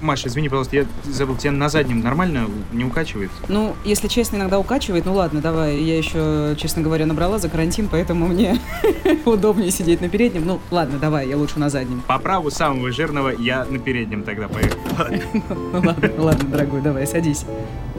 Маша, извини, пожалуйста, я забыл, тебя на заднем нормально не укачивает? Ну, если честно, иногда укачивает. Ну ладно, давай. Я еще, честно говоря, набрала за карантин, поэтому мне удобнее сидеть на переднем. Ну, ладно, давай, я лучше на заднем. По праву самого жирного я на переднем тогда поехал. Ну ладно, ладно, дорогой, давай, садись.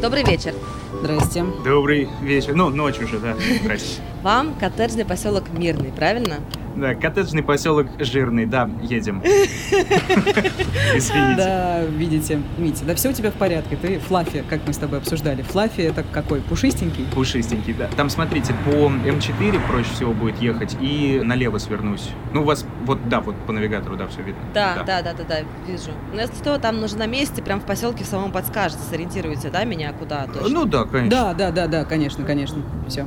Добрый вечер. Здрасте. Добрый вечер. Ну, ночь уже, да. Здрасте. Вам коттеджный поселок Мирный, правильно? Да, коттеджный поселок Жирный, да, едем. Извините. Да, видите, Митя, да все у тебя в порядке. Ты Флаффи, как мы с тобой обсуждали. Флаффи это какой? Пушистенький? Пушистенький, да. Там, смотрите, по М4 проще всего будет ехать и налево свернусь. Ну, у вас, вот, да, вот по навигатору, да, все видно. Да, да, да, да, да, вижу. Но если что, там нужно на месте, прям в поселке в самом подскажете, сориентируете, да, меня куда точно? Ну да, конечно. Да, да, да, да, конечно, конечно. Все.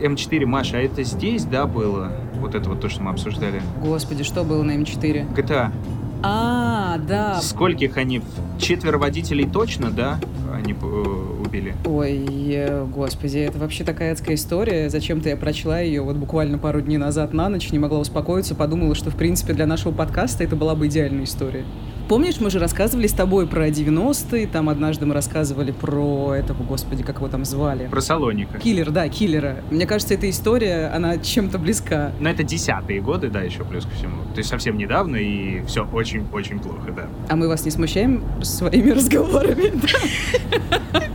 М4, Маша, а это здесь, да, было? Вот это вот то, что мы обсуждали. Господи, что было на М4? GTA. А, да. Скольких они? Четверо водителей точно, да? Они э, убили. Ой, господи, это вообще такая адская история. Зачем-то я прочла ее вот буквально пару дней назад на ночь, не могла успокоиться, подумала, что, в принципе, для нашего подкаста это была бы идеальная история. Помнишь, мы же рассказывали с тобой про 90-е, там однажды мы рассказывали про этого, господи, как его там звали? Про Салоника. Киллер, да, киллера. Мне кажется, эта история, она чем-то близка. Но это десятые годы, да, еще плюс ко всему. То есть совсем недавно, и все очень-очень плохо, да. А мы вас не смущаем своими разговорами?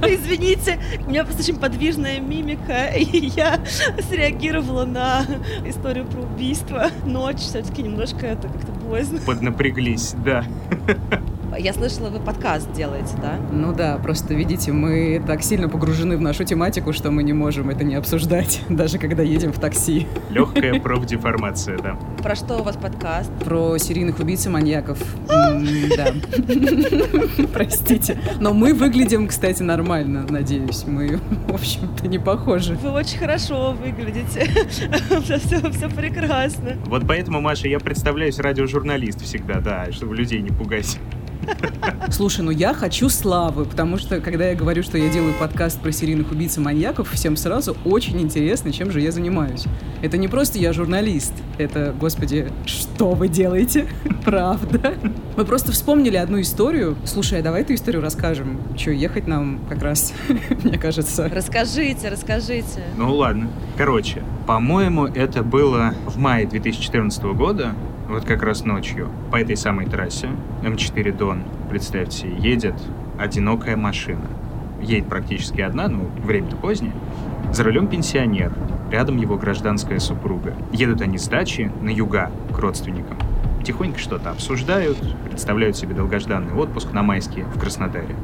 Извините, у меня просто очень подвижная мимика, и я среагировала на историю про убийство. Ночь все-таки немножко это как-то поздно. Поднапряглись, да. Я слышала, вы подкаст делаете, да? Ну да, просто видите, мы так сильно погружены в нашу тематику, что мы не можем это не обсуждать, даже когда едем в такси. Легкая профдеформация, да. Про что у вас подкаст? Про серийных убийц и маньяков. Да. Простите. Но мы выглядим, кстати, нормально, надеюсь. Мы, в общем-то, не похожи. Вы очень хорошо выглядите. Все, все прекрасно. Вот поэтому, Маша, я представляюсь радиожурналист всегда, да, чтобы людей не пугать. Слушай, ну я хочу славы, потому что, когда я говорю, что я делаю подкаст про серийных убийц и маньяков, всем сразу очень интересно, чем же я занимаюсь. Это не просто я журналист, это, господи, что вы делаете? Правда? Мы просто вспомнили одну историю. Слушай, а давай эту историю расскажем. Че, ехать нам как раз, мне кажется. Расскажите, расскажите. Ну ладно. Короче, по-моему, это было в мае 2014 года вот как раз ночью по этой самой трассе М4 Дон, представьте, едет одинокая машина. Едет практически одна, ну, время-то позднее. За рулем пенсионер, рядом его гражданская супруга. Едут они с дачи на юга к родственникам. Тихонько что-то обсуждают, представляют себе долгожданный отпуск на майске в Краснодаре.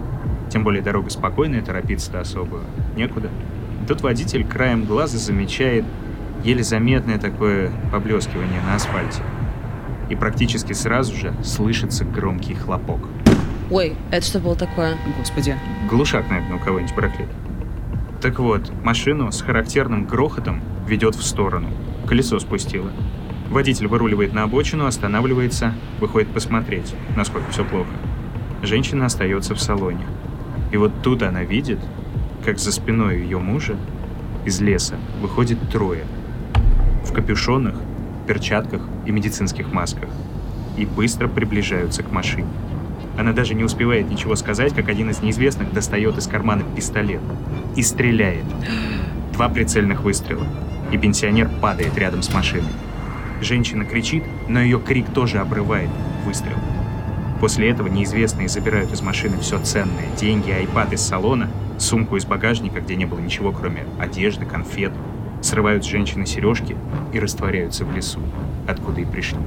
Тем более дорога спокойная, торопиться-то особо некуда. Тут водитель краем глаза замечает еле заметное такое поблескивание на асфальте и практически сразу же слышится громкий хлопок. Ой, это что было такое? Господи. Глушак, наверное, у кого-нибудь проклят. Так вот, машину с характерным грохотом ведет в сторону. Колесо спустило. Водитель выруливает на обочину, останавливается, выходит посмотреть, насколько все плохо. Женщина остается в салоне. И вот тут она видит, как за спиной ее мужа из леса выходит трое. В капюшонах перчатках и медицинских масках и быстро приближаются к машине. Она даже не успевает ничего сказать, как один из неизвестных достает из кармана пистолет и стреляет. Два прицельных выстрела, и пенсионер падает рядом с машиной. Женщина кричит, но ее крик тоже обрывает выстрел. После этого неизвестные забирают из машины все ценное, деньги, айпад из салона, сумку из багажника, где не было ничего, кроме одежды, конфет, срывают с женщины сережки и растворяются в лесу, откуда и пришли.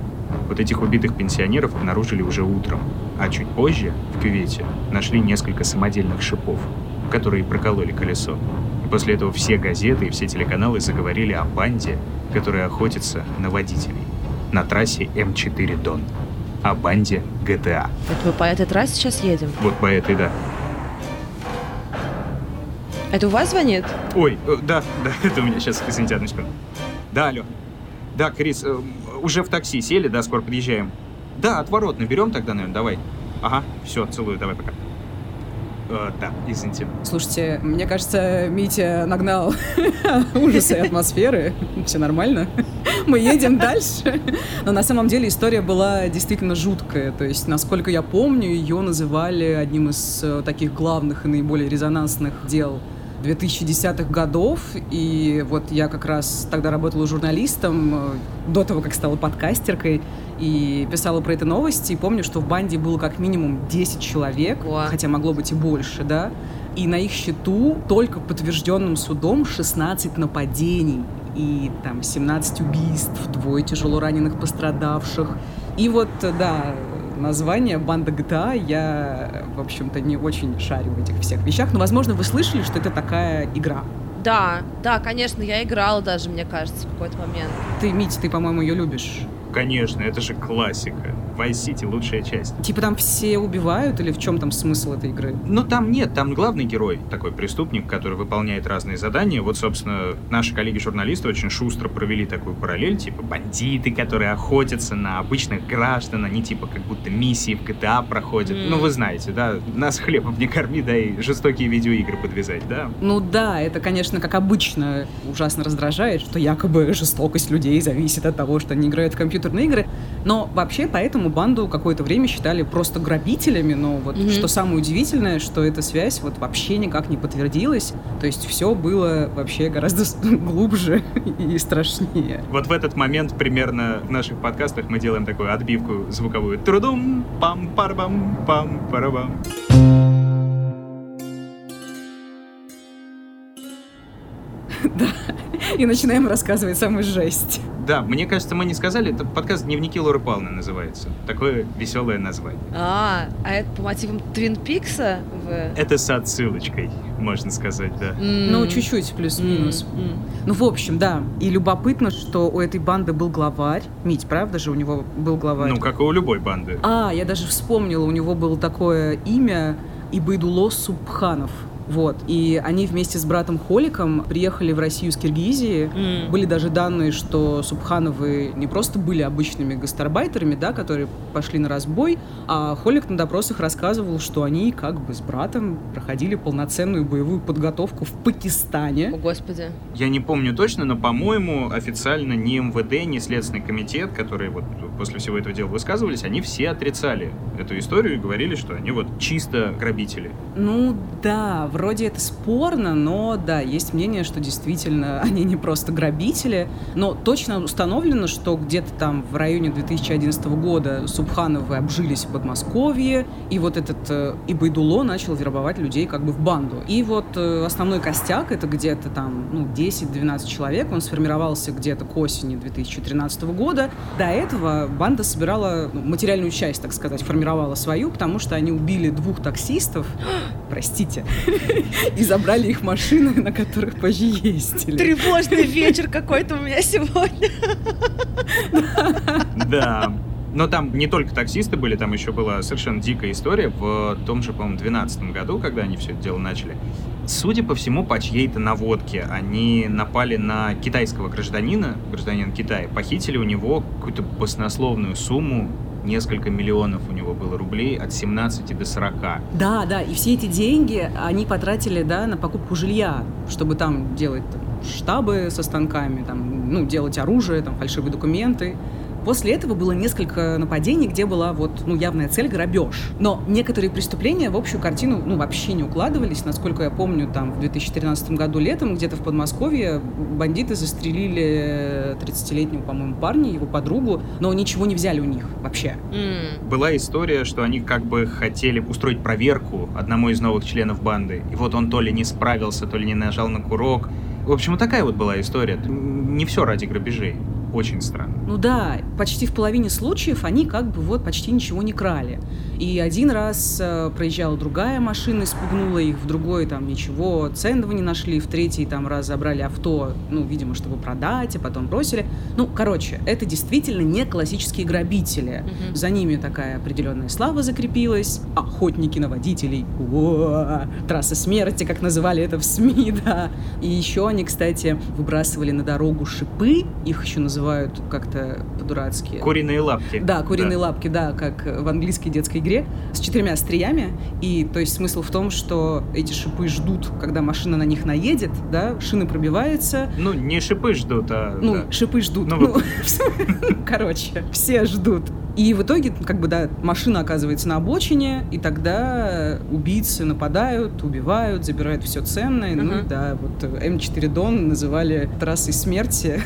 Вот этих убитых пенсионеров обнаружили уже утром, а чуть позже в кювете нашли несколько самодельных шипов, которые прокололи колесо. И после этого все газеты и все телеканалы заговорили о банде, которая охотится на водителей на трассе М4 Дон. О банде GTA. Вот мы по этой трассе сейчас едем? Вот по этой, да. Это у вас звонит? Ой, э, да, да, это у меня сейчас, извините, одну секунду. Да, алло. Да, Крис, э, уже в такси сели, да, скоро подъезжаем. Да, отворот наберем тогда, наверное, давай. Ага, все, целую, давай, пока. Э, да, извините. Слушайте, мне кажется, Митя нагнал ужасы и атмосферы. Все нормально. Мы едем дальше. Но на самом деле история была действительно жуткая. То есть, насколько я помню, ее называли одним из таких главных и наиболее резонансных дел 2010-х годов, и вот я как раз тогда работала журналистом, э, до того, как стала подкастеркой, и писала про это новости, и помню, что в банде было как минимум 10 человек, О. хотя могло быть и больше, да, и на их счету только подтвержденным судом 16 нападений и там 17 убийств, двое тяжело раненых пострадавших. И вот, да, название «Банда GTA» я, в общем-то, не очень шарю в этих всех вещах, но, возможно, вы слышали, что это такая игра. Да, да, конечно, я играла даже, мне кажется, в какой-то момент. Ты, Мить, ты, по-моему, ее любишь. Конечно, это же классика. Vice City лучшая часть. Типа там все убивают или в чем там смысл этой игры? Но там нет, там главный герой, такой преступник, который выполняет разные задания. Вот, собственно, наши коллеги-журналисты очень шустро провели такую параллель, типа бандиты, которые охотятся на обычных граждан, они типа как будто миссии в GTA проходят. Мгм. Ну, вы знаете, да, нас хлебом не корми, да и жестокие видеоигры подвязать, да. Ну да, это, конечно, как обычно, ужасно раздражает, что якобы жестокость людей зависит от того, что они играют в компьютерные игры. Но вообще поэтому банду какое-то время считали просто грабителями, но вот Мгм. что самое удивительное, что эта связь вот вообще никак не подтвердилась. То есть все было вообще гораздо глубже и страшнее. Вот в этот момент примерно в наших подкастах мы делаем такую отбивку звуковую. Трудум, пам парбам пам парабам. И начинаем рассказывать самую жесть. Да, мне кажется, мы не сказали, это подкаст «Дневники Лоры Павловны» называется. Такое веселое название. А, а это по мотивам Твин Пикса? В... Это с отсылочкой, можно сказать, да. Ну, чуть-чуть плюс-минус. Ну, в общем, да. И любопытно, что у этой банды был главарь. Мить, правда же, у него был главарь? Ну, как и у любой банды. А, я даже вспомнила, у него было такое имя Ибайдуло Субханов. Вот. И они вместе с братом Холиком приехали в Россию с Киргизии. М. Были даже данные, что Субхановы не просто были обычными гастарбайтерами, да, которые пошли на разбой, а Холик на допросах рассказывал, что они как бы с братом проходили полноценную боевую подготовку в Пакистане. О, господи. Я не помню точно, но, по-моему, официально ни МВД, ни Следственный комитет, которые вот после всего этого дела высказывались, они все отрицали эту историю и говорили, что они вот чисто грабители. Ну да, вроде это спорно, но да, есть мнение, что действительно они не просто грабители, но точно установлено, что где-то там в районе 2011 года Субхановы обжились в Подмосковье, и вот этот э, Ибайдуло начал вербовать людей как бы в банду. И вот э, основной костяк, это где-то там ну, 10-12 человек, он сформировался где-то к осени 2013 года. До этого банда собирала ну, материальную часть, так сказать, формировала свою, потому что они убили двух таксистов, простите, и забрали их машины, на которых позже ездили. Тревожный вечер какой-то у меня сегодня. Да. Но там не только таксисты были, там еще была совершенно дикая история в том же, по-моему, 2012 году, когда они все это дело начали. Судя по всему, по чьей-то наводке они напали на китайского гражданина, гражданина Китая, похитили у него какую-то баснословную сумму, несколько миллионов у него было рублей, от 17 до 40. Да, да, и все эти деньги они потратили, да, на покупку жилья, чтобы там делать там, штабы со станками, там, ну, делать оружие, там, фальшивые документы. После этого было несколько нападений, где была вот, ну, явная цель – грабеж. Но некоторые преступления в общую картину, ну, вообще не укладывались. Насколько я помню, там, в 2013 году летом где-то в Подмосковье бандиты застрелили 30-летнего, по-моему, парня, его подругу, но ничего не взяли у них вообще. М. Была история, что они как бы хотели устроить проверку одному из новых членов банды. И вот он то ли не справился, то ли не нажал на курок. В общем, вот такая вот была история. Не все ради грабежей. Очень странно. Ну да, почти в половине случаев они как бы вот почти ничего не крали. И один раз э, проезжала другая машина, испугнула их, в другой там ничего ценного не нашли, в третий там раз забрали авто, ну, видимо, чтобы продать, а потом бросили. Ну, короче, это действительно не классические грабители. Мгм. За ними такая определенная слава закрепилась. Охотники на водителей. О, трасса смерти, как называли это в СМИ, да. И еще они, кстати, выбрасывали на дорогу шипы, их еще называли называют как-то по-дурацки. Куриные лапки. Да, куриные да. лапки, да, как в английской детской игре, с четырьмя остриями. И то есть смысл в том, что эти шипы ждут, когда машина на них наедет, да, шины пробиваются. Ну, не шипы ждут, а... Ну, да. шипы ждут. Ну, ну, короче, все ждут. И в итоге, как бы, да, машина оказывается на обочине, и тогда убийцы нападают, убивают, забирают все ценное. Uh-huh. Ну да, вот М4 Дон называли трассой смерти.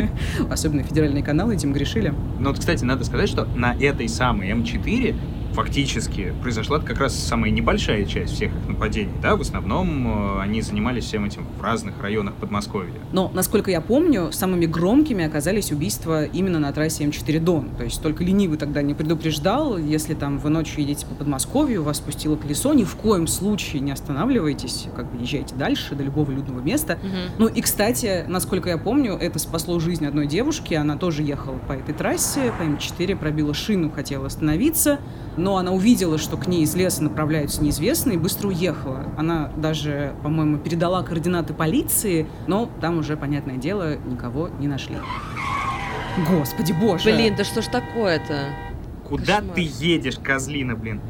Особенно федеральные каналы этим грешили. Ну вот, кстати, надо сказать, что на этой самой М4 фактически произошла как раз самая небольшая часть всех их нападений. Да? В основном э, они занимались всем этим в разных районах Подмосковья. Но, насколько я помню, самыми громкими оказались убийства именно на трассе М4 Дон. То есть только ленивый тогда не предупреждал, если там вы ночью едете по Подмосковью, вас спустило колесо, ни в коем случае не останавливайтесь, как бы езжайте дальше до любого людного места. Угу. Ну и, кстати, насколько я помню, это спасло жизнь одной девушки, она тоже ехала по этой трассе, по М4, пробила шину, хотела остановиться, но она увидела, что к ней из леса направляются неизвестные, и быстро уехала. Она даже, по-моему, передала координаты полиции, но там уже, понятное дело, никого не нашли. Господи боже! Блин, да что ж такое-то? Куда Кошмар. ты едешь, козлина, блин?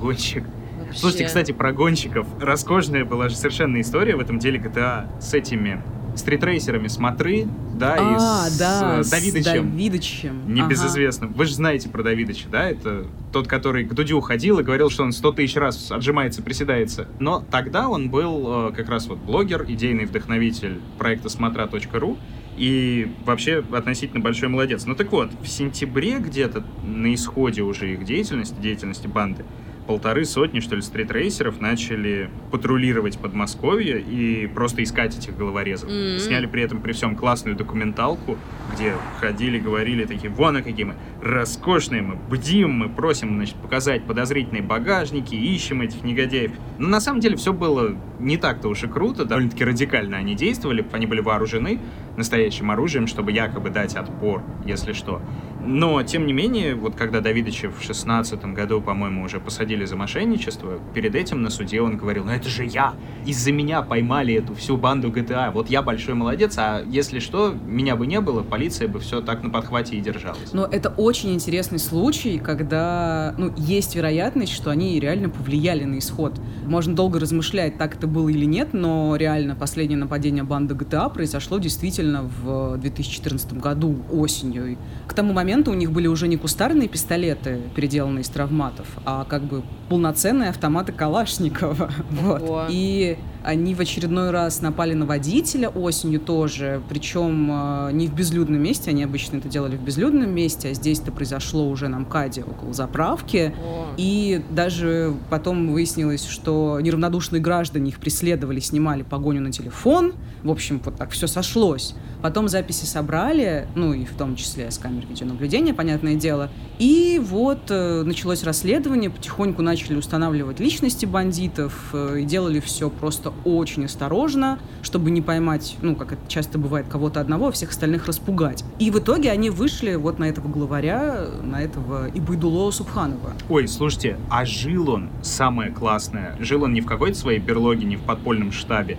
Гонщик. Вообще. Слушайте, кстати, про гонщиков. Роскошная была же совершенно история в этом деле GTA с этими стритрейсерами Смотры, да, а, и с да, Давидычем. С Давидычем. Небезызвестным. Ага. Вы же знаете про Давидыча, да? Это тот, который к Дудю ходил и говорил, что он сто тысяч раз отжимается, приседается. Но тогда он был э, как раз вот блогер, идейный вдохновитель проекта смотра.ру и вообще относительно большой молодец. Ну так вот, в сентябре где-то на исходе уже их деятельности, деятельности банды, полторы сотни, что ли, стритрейсеров начали патрулировать Подмосковье и просто искать этих головорезов. Mm-hmm. Сняли при этом при всем классную документалку, где ходили, говорили такие, вон а какие мы роскошные, мы бдим, мы просим, значит, показать подозрительные багажники, ищем этих негодяев. Но на самом деле все было не так-то уж и круто, довольно-таки радикально они действовали, они были вооружены настоящим оружием, чтобы якобы дать отпор, если что. Но, тем не менее, вот когда Давидыча в шестнадцатом году, по-моему, уже посадили за мошенничество, перед этим на суде он говорил, ну это же я, из-за меня поймали эту всю банду GTA, вот я большой молодец, а если что, меня бы не было, полиция бы все так на подхвате и держалась. Но это очень интересный случай, когда, ну, есть вероятность, что они реально повлияли на исход. Можно долго размышлять, так это было или нет, но реально последнее нападение банды GTA произошло действительно в 2014 году осенью. К тому моменту момента у них были уже не кустарные пистолеты, переделанные из травматов, а как бы полноценные автоматы Калашникова. Вот. И они в очередной раз напали на водителя осенью тоже, причем э, не в безлюдном месте, они обычно это делали в безлюдном месте, а здесь это произошло уже на МКАДе около заправки. О. И даже потом выяснилось, что неравнодушные граждане их преследовали, снимали погоню на телефон. В общем, вот так все сошлось. Потом записи собрали, ну и в том числе с камер видеонаблюдения, понятное дело. И вот э, началось расследование, потихоньку начали устанавливать личности бандитов э, и делали все просто очень осторожно, чтобы не поймать, ну, как это часто бывает, кого-то одного, а всех остальных распугать. И в итоге они вышли вот на этого главаря, на этого Ибайдуло Субханова. Ой, слушайте, а жил он, самое классное, жил он не в какой-то своей берлоге, не в подпольном штабе,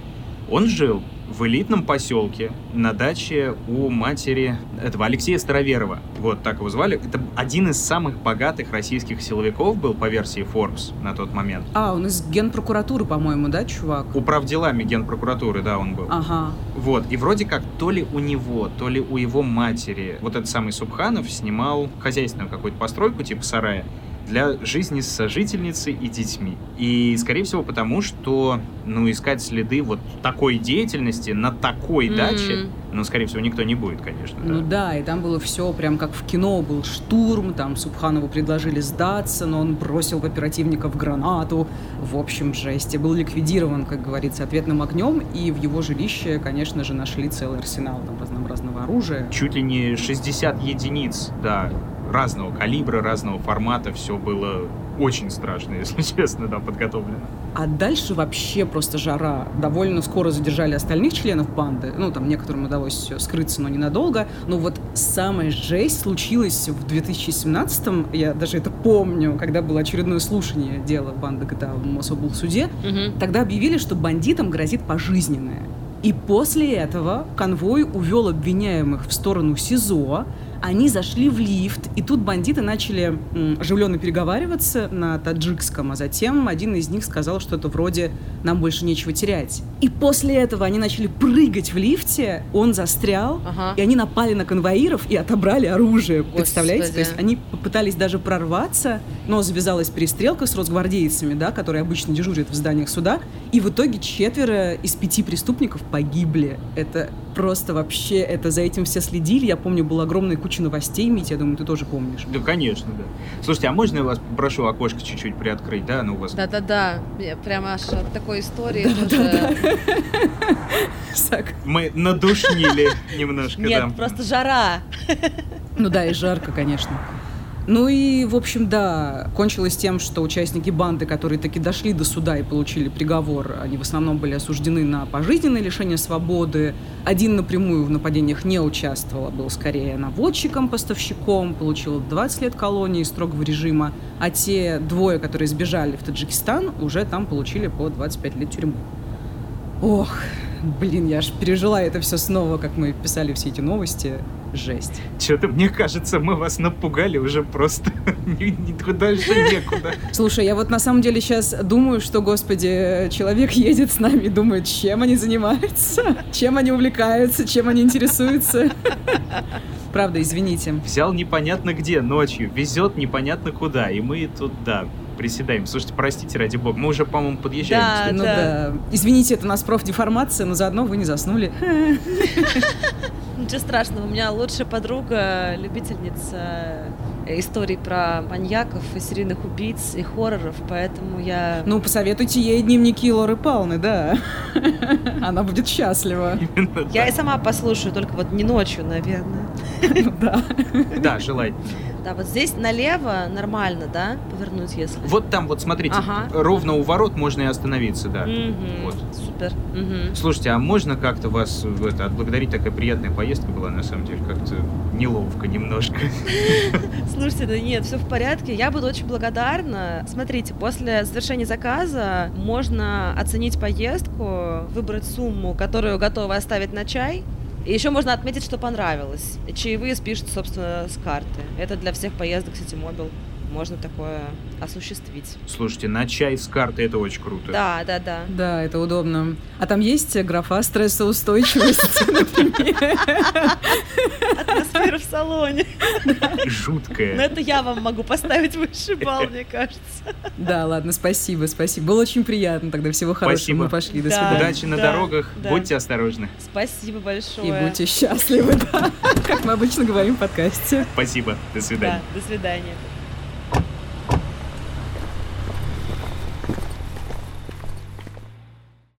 он жил в элитном поселке на даче у матери этого Алексея Староверова. Вот так его звали. Это один из самых богатых российских силовиков был по версии Forbes на тот момент. А, он из генпрокуратуры, по-моему, да, чувак? Управ делами генпрокуратуры, да, он был. Ага. Вот, и вроде как то ли у него, то ли у его матери вот этот самый Субханов снимал хозяйственную какую-то постройку типа сарая для жизни с сожительницей и детьми. И, скорее всего, потому что, ну, искать следы вот такой деятельности на такой mm-hmm. даче, ну, скорее всего, никто не будет, конечно. Да. Ну да, и там было все прям как в кино, был штурм, там Субханову предложили сдаться, но он бросил в оперативников гранату. В общем, жесть. И был ликвидирован, как говорится, ответным огнем, и в его жилище, конечно же, нашли целый арсенал там разнообразного оружия. Чуть ли не 60 единиц, да, разного калибра, разного формата, все было очень страшно, если честно, да, подготовлено. А дальше вообще просто жара. Довольно скоро задержали остальных членов банды. Ну, там некоторым удалось скрыться, но ненадолго. Но вот самая жесть случилась в 2017-м. Я даже это помню, когда было очередное слушание дела банды GTA в Мособлсуде. Угу. Тогда объявили, что бандитам грозит пожизненное. И после этого конвой увел обвиняемых в сторону СИЗО, они зашли в лифт, и тут бандиты начали оживленно переговариваться на таджикском, а затем один из них сказал что-то вроде «нам больше нечего терять». И после этого они начали прыгать в лифте, он застрял, Ага. и они напали на конвоиров и отобрали оружие. Представляете? Господи. То есть они попытались даже прорваться, но завязалась перестрелка с росгвардейцами, да, которые обычно дежурят в зданиях суда, и в итоге четверо из пяти преступников погибли. Это просто вообще, это за этим все следили. Я помню, была огромная куча новостей, Митя, я думаю, ты тоже помнишь. Да, конечно, да. Слушайте, а можно я вас попрошу окошко чуть-чуть приоткрыть, да? Ну, у вас... Да-да-да, прямо аж от такой истории тоже... Мы надушнили немножко, Нет, да. просто жара. Ну да, и жарко, конечно. Ну и, в общем, да, кончилось тем, что участники банды, которые таки дошли до суда и получили приговор, они в основном были осуждены на пожизненное лишение свободы. Один напрямую в нападениях не участвовал, а был скорее наводчиком, поставщиком, получил 20 лет колонии строгого режима, а те двое, которые сбежали в Таджикистан, уже там получили по 25 лет тюрьмы. Ох, блин, я аж пережила это все снова, как мы писали все эти новости. Жесть. Что-то, мне кажется, мы вас напугали уже просто ни- ни- дальше некуда. Слушай, я вот на самом деле сейчас думаю, что, господи, человек едет с нами и думает, чем они занимаются, чем они увлекаются, чем они интересуются. Правда, извините. Взял непонятно где ночью, везет непонятно куда, и мы тут, да, приседаем. Слушайте, простите, ради бога, мы уже, по-моему, подъезжаем. Да, кстати. Ну да. Извините, это у нас профдеформация, но заодно вы не заснули. Ничего страшного, у меня лучшая подруга, любительница э, историй про маньяков и серийных убийц и хорроров, поэтому я... Ну, посоветуйте ей дневники Лоры Палны, да. Она будет счастлива. Я и сама послушаю, только вот не ночью, наверное. Ну Да. Да, желательно. Да, вот здесь налево нормально, да, повернуть, если... Вот там, вот смотрите, Ага. ровно у ворот можно и остановиться, да. Мгм, Вот. Супер. Мгм. Слушайте, а можно как-то вас это, отблагодарить? Такая приятная поездка была, на самом деле, как-то неловко немножко. Слушайте, да нет, все в порядке. Я буду очень благодарна. Смотрите, после завершения заказа можно оценить поездку, выбрать сумму, которую готовы оставить на чай. И еще можно отметить, что понравилось. Чаевые спишут, собственно, с карты. Это для всех поездок Ситимобил. Можно такое осуществить. Слушайте, на чай с карты это очень круто. Да, да, да. Да, это удобно. А там есть графа стрессоустойчивость, например? Атмосфера в салоне. Но Жуткая. это я вам могу поставить высший балл, мне кажется. Да, ладно, спасибо, спасибо. Было очень приятно тогда. Всего хорошего. Мы пошли. До Да. свидания. Удачи на дорогах, будьте осторожны. Спасибо большое. И будьте счастливы, да. Как мы обычно говорим в подкасте. Спасибо, до свидания. Да, до свидания.